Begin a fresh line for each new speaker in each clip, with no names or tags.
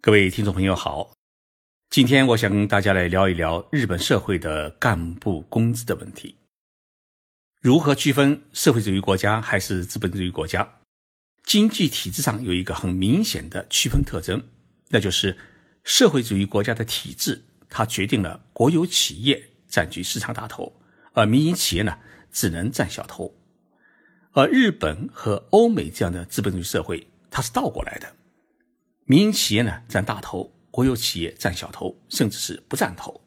各位听众朋友好，今天我想跟大家来聊一聊日本社会的干部工资的问题。如何区分社会主义国家还是资本主义国家？经济体制上有一个很明显的区分特征，那就是社会主义国家的体制，它决定了国有企业占据市场大头，而民营企业呢只能占小头。而日本和欧美这样的资本主义社会，它是倒过来的。民营企业呢占大头，国有企业占小头，甚至是不占头。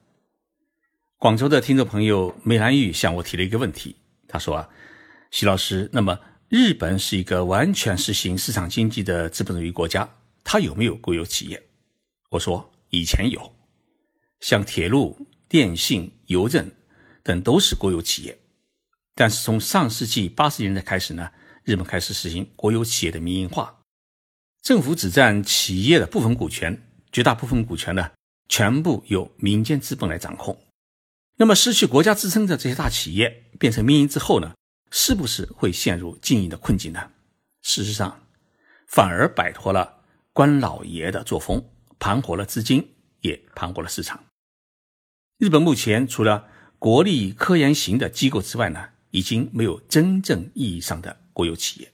广州的听众朋友梅兰玉向我提了一个问题，他说啊，徐老师，那么日本是一个完全实行市场经济的资本主义国家，它有没有国有企业？我说以前有，像铁路、电信、邮政等都是国有企业，但是从上世纪八十年代开始呢，日本开始实行国有企业的民营化。政府只占企业的部分股权，绝大部分股权呢，全部由民间资本来掌控。那么，失去国家支撑的这些大企业变成民营之后呢，是不是会陷入经营的困境呢？事实上，反而摆脱了官老爷的作风，盘活了资金，也盘活了市场。日本目前除了国立科研型的机构之外呢，已经没有真正意义上的国有企业。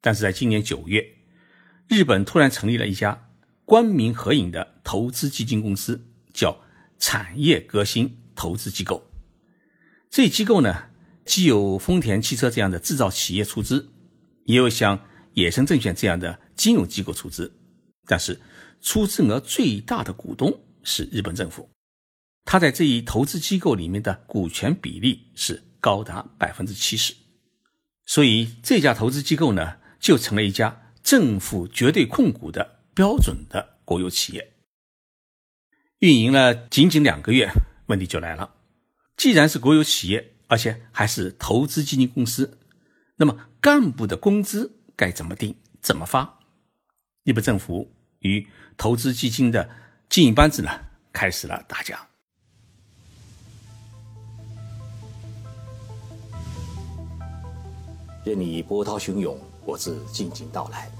但是在今年九月。日本突然成立了一家官民合营的投资基金公司，叫产业革新投资机构。这机构呢，既有丰田汽车这样的制造企业出资，也有像野生证券这样的金融机构出资。但是，出资额最大的股东是日本政府，他在这一投资机构里面的股权比例是高达百分之七十。所以，这家投资机构呢，就成了一家。政府绝对控股的标准的国有企业，运营了仅仅两个月，问题就来了。既然是国有企业，而且还是投资基金公司，那么干部的工资该怎么定、怎么发？日本政府与投资基金的经营班子呢，开始了打架。
任你波涛汹涌，我自静静到来。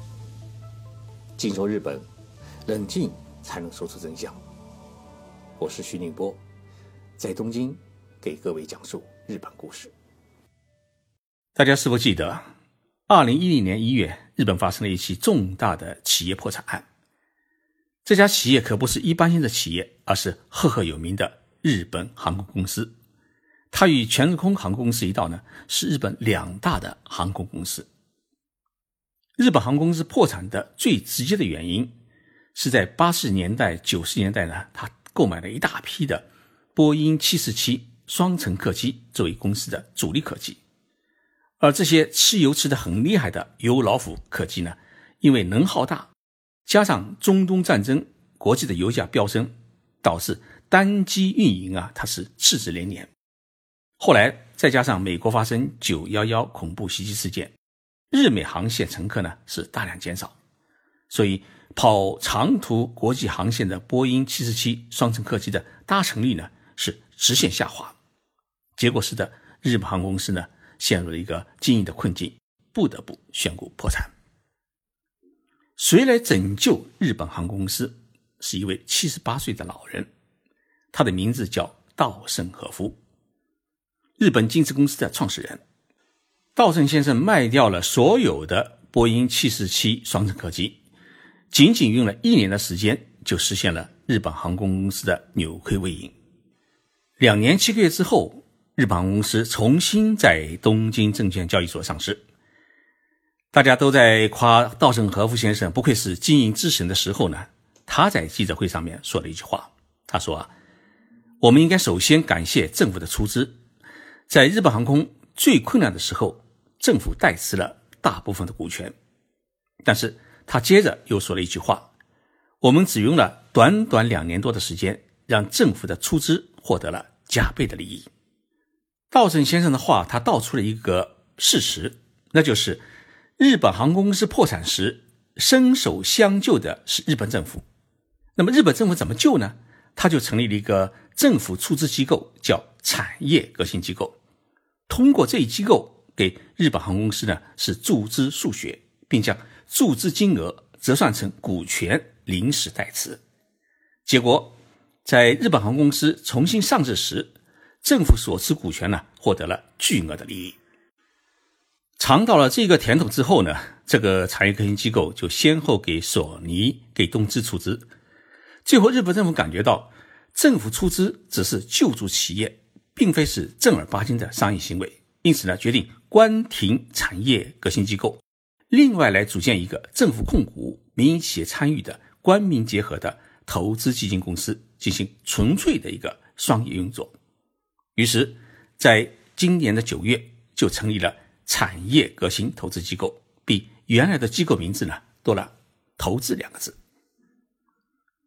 静说日本，冷静才能说出真相。我是徐宁波，在东京给各位讲述日本故事。
大家是否记得，二零一零年一月，日本发生了一起重大的企业破产案？这家企业可不是一般性的企业，而是赫赫有名的日本航空公司。它与全日空航空公司一道呢，是日本两大的航空公司。日本航空公司破产的最直接的原因，是在八十年代、九十年代呢，他购买了一大批的波音七四七双层客机作为公司的主力客机，而这些吃油吃的很厉害的油老虎客机呢，因为能耗大，加上中东战争，国际的油价飙升，导致单机运营啊，它是赤字连连。后来再加上美国发生九幺幺恐怖袭击事件。日美航线乘客呢是大量减少，所以跑长途国际航线的波音七四七双层客机的搭乘率呢是直线下滑，结果使得日本航空公司呢陷入了一个经营的困境，不得不宣布破产。谁来拯救日本航空公司？是一位七十八岁的老人，他的名字叫稻盛和夫，日本金瓷公司的创始人。稻盛先生卖掉了所有的波音七四七双层客机，仅仅用了一年的时间，就实现了日本航空公司的扭亏为盈。两年七个月之后，日本航空公司重新在东京证券交易所上市。大家都在夸稻盛和夫先生不愧是经营之神的时候呢，他在记者会上面说了一句话，他说：“啊，我们应该首先感谢政府的出资，在日本航空最困难的时候。”政府代持了大部分的股权，但是他接着又说了一句话：“我们只用了短短两年多的时间，让政府的出资获得了加倍的利益。”稻盛先生的话，他道出了一个事实，那就是日本航空公司破产时，伸手相救的是日本政府。那么日本政府怎么救呢？他就成立了一个政府出资机构，叫产业革新机构，通过这一机构。给日本航空公司呢是注资数学，并将注资金额折算成股权临时代持。结果，在日本航空公司重新上市时，政府所持股权呢获得了巨额的利益。尝到了这个甜头之后呢，这个产业革新机构就先后给索尼、给东芝出资。最后，日本政府感觉到政府出资只是救助企业，并非是正儿八经的商业行为，因此呢，决定关停产业革新机构，另外来组建一个政府控股、民营企业参与的官民结合的。投资基金公司进行纯粹的一个商业运作，于是，在今年的九月就成立了产业革新投资机构，比原来的机构名字呢多了“投资”两个字。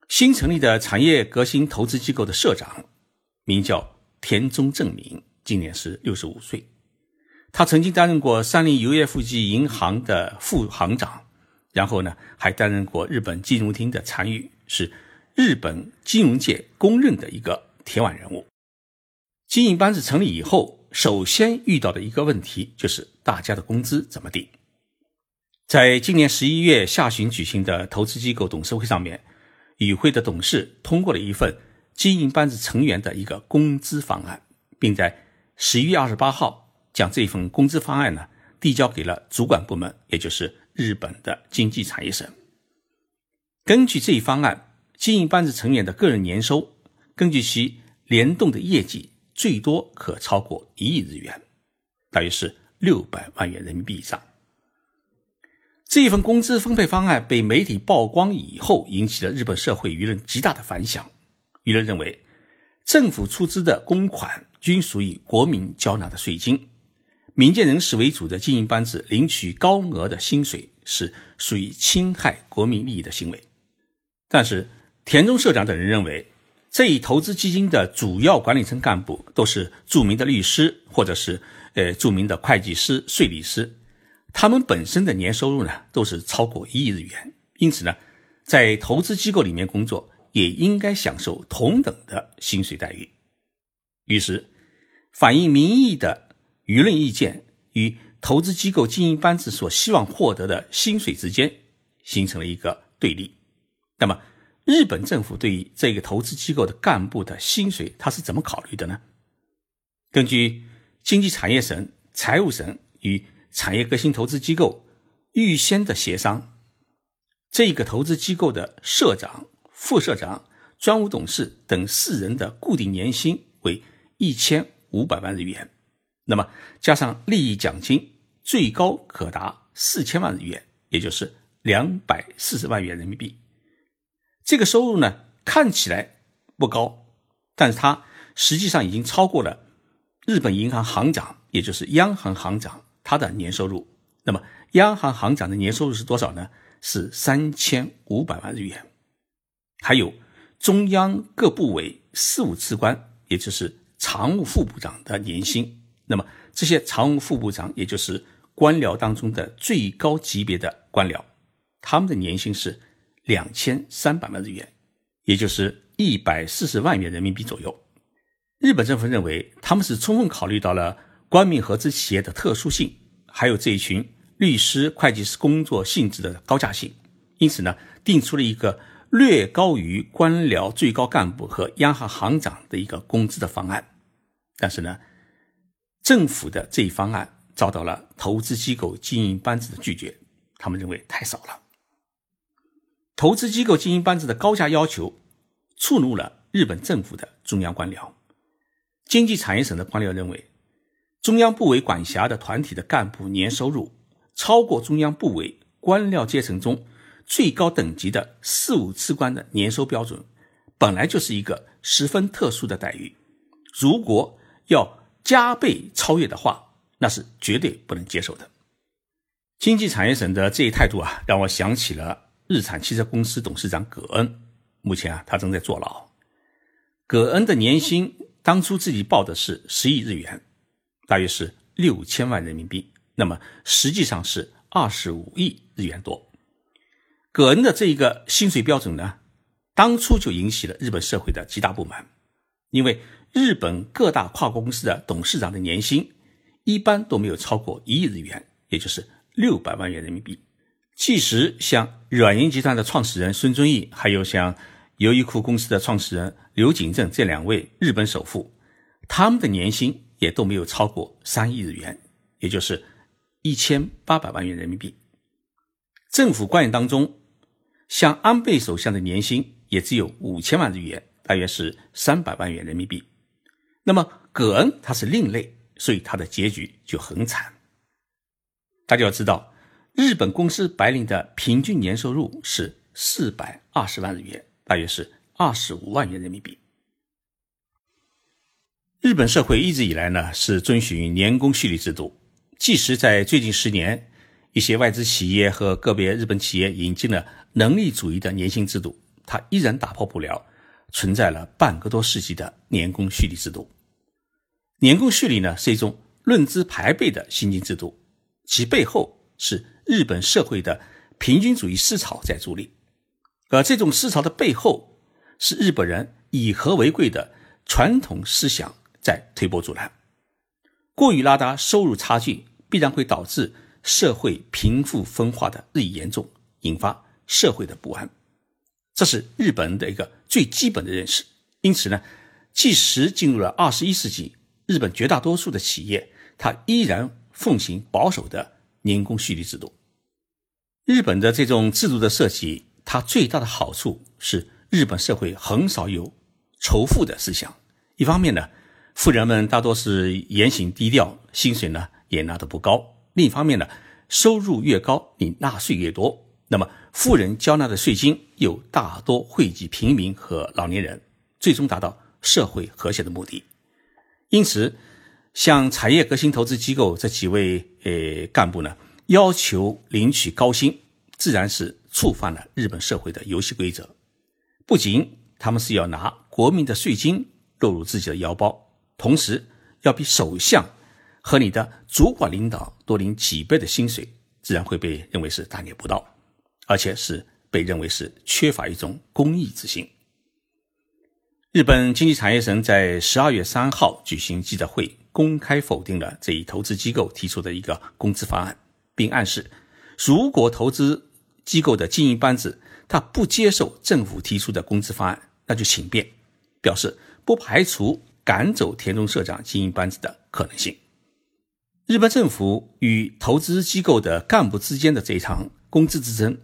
新成立的产业革新投资机构的社长名叫田中正明，今年是六十五岁，他曾经担任过三菱油业富集银行的副行长，然后呢还担任过日本金融厅的参与，是。日本金融界公认的一个铁腕人物。经营班子成立以后，首先遇到的一个问题就是大家的工资怎么定。在今年十一月下旬举行的投资机构董事会上面，与会的董事通过了一份经营班子成员的一个工资方案，并在十一月二十八号将这份工资方案呢递交给了主管部门，也就是日本的经济产业省。根据这一方案。经营班子成员的个人年收，根据其联动的业绩，最多可超过一亿日元，大约是六百万元人民币以上。这一份工资分配方案被媒体曝光以后，引起了日本社会舆论极大的反响。舆论认为，政府出资的公款均属于国民缴纳的税金，民间人士为主的经营班子领取高额的薪水，是属于侵害国民利益的行为。但是，田中社长等人认为，这一投资基金的主要管理层干部都是著名的律师，或者是呃著名的会计师、税理师，他们本身的年收入呢都是超过一亿日元，因此呢，在投资机构里面工作也应该享受同等的薪水待遇。于是，反映民意的舆论意见与投资机构经营班子所希望获得的薪水之间形成了一个对立。那么，日本政府对于这个投资机构的干部的薪水，他是怎么考虑的呢？根据经济产业省、财务省与产业革新投资机构预先的协商，这个投资机构的社长、副社长、专务董事等四人的固定年薪为一千五百万日元，那么加上利益奖金，最高可达四千万日元，也就是两百四十万元人民币。这个收入呢，看起来不高，但是它实际上已经超过了日本银行行长，也就是央行行长他的年收入。那么，央行行长的年收入是多少呢？是三千五百万日元。还有中央各部委事务次官，也就是常务副部长的年薪。那么，这些常务副部长，也就是官僚当中的最高级别的官僚，他们的年薪是。两千三百万日元，也就是一百四十万元人民币左右。日本政府认为，他们是充分考虑到了官民合资企业的特殊性，还有这一群律师、会计师工作性质的高价性，因此呢，定出了一个略高于官僚最高干部和央行行长的一个工资的方案。但是呢，政府的这一方案遭到了投资机构经营班子的拒绝，他们认为太少了。投资机构经营班子的高价要求，触怒了日本政府的中央官僚。经济产业省的官僚认为，中央部委管辖的团体的干部年收入超过中央部委官僚阶层中最高等级的四五次官的年收标准，本来就是一个十分特殊的待遇。如果要加倍超越的话，那是绝对不能接受的。经济产业省的这一态度啊，让我想起了。日产汽车公司董事长葛恩，目前啊，他正在坐牢。葛恩的年薪当初自己报的是十亿日元，大约是六千万人民币，那么实际上是二十五亿日元多。葛恩的这一个薪水标准呢，当初就引起了日本社会的极大不满，因为日本各大跨国公司的董事长的年薪一般都没有超过一亿日元，也就是六百万元人民币。即使像软银集团的创始人孙正义，还有像优衣库公司的创始人刘景正这两位日本首富，他们的年薪也都没有超过三亿日元，也就是一千八百万元人民币。政府官员当中，像安倍首相的年薪也只有五千万日元，大约是三百万元人民币。那么葛恩他是另类，所以他的结局就很惨。大家要知道。日本公司白领的平均年收入是四百二十万日元，大约是二十五万元人民币。日本社会一直以来呢是遵循年功序列制度，即使在最近十年，一些外资企业和个别日本企业引进了能力主义的年薪制度，它依然打破不了存在了半个多世纪的年功序列制度。年功序列呢是一种论资排辈的薪金制度，其背后是。日本社会的平均主义思潮在助力，而这种思潮的背后是日本人以和为贵的传统思想在推波助澜。过于拉大收入差距，必然会导致社会贫富分化的日益严重，引发社会的不安。这是日本的一个最基本的认识。因此呢，即使进入了二十一世纪，日本绝大多数的企业，它依然奉行保守的年功序列制度。日本的这种制度的设计，它最大的好处是日本社会很少有仇富的思想。一方面呢，富人们大多是言行低调，薪水呢也拿得不高；另一方面呢，收入越高，你纳税越多，那么富人交纳的税金又大多惠及平民和老年人，最终达到社会和谐的目的。因此，像产业革新投资机构这几位呃干部呢。要求领取高薪，自然是触犯了日本社会的游戏规则。不仅他们是要拿国民的税金落入自己的腰包，同时要比首相和你的主管领导多领几倍的薪水，自然会被认为是大逆不道，而且是被认为是缺乏一种公益之心。日本经济产业省在十二月三号举行记者会，公开否定了这一投资机构提出的一个工资方案。并暗示，如果投资机构的经营班子他不接受政府提出的工资方案，那就请便，表示不排除赶走田中社长经营班子的可能性。日本政府与投资机构的干部之间的这一场工资之争，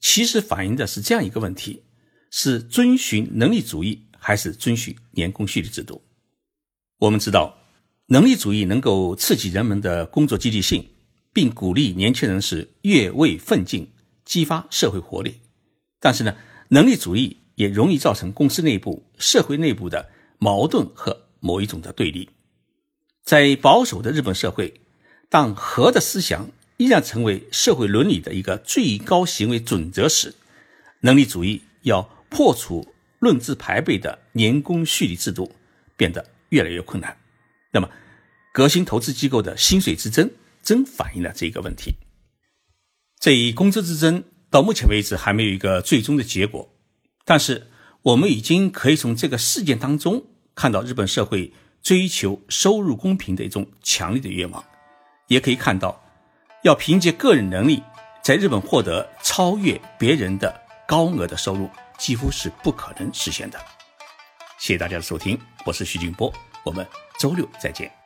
其实反映的是这样一个问题：是遵循能力主义，还是遵循年功序列制度？我们知道，能力主义能够刺激人们的工作积极性。并鼓励年轻人是越位奋进，激发社会活力。但是呢，能力主义也容易造成公司内部、社会内部的矛盾和某一种的对立。在保守的日本社会，当和的思想依然成为社会伦理的一个最高行为准则时，能力主义要破除论资排辈的年功序列制度，变得越来越困难。那么，革新投资机构的薪水之争。真反映了这个问题。这一工资之争到目前为止还没有一个最终的结果，但是我们已经可以从这个事件当中看到日本社会追求收入公平的一种强烈的愿望，也可以看到要凭借个人能力在日本获得超越别人的高额的收入几乎是不可能实现的。谢谢大家的收听，我是徐静波，我们周六再见。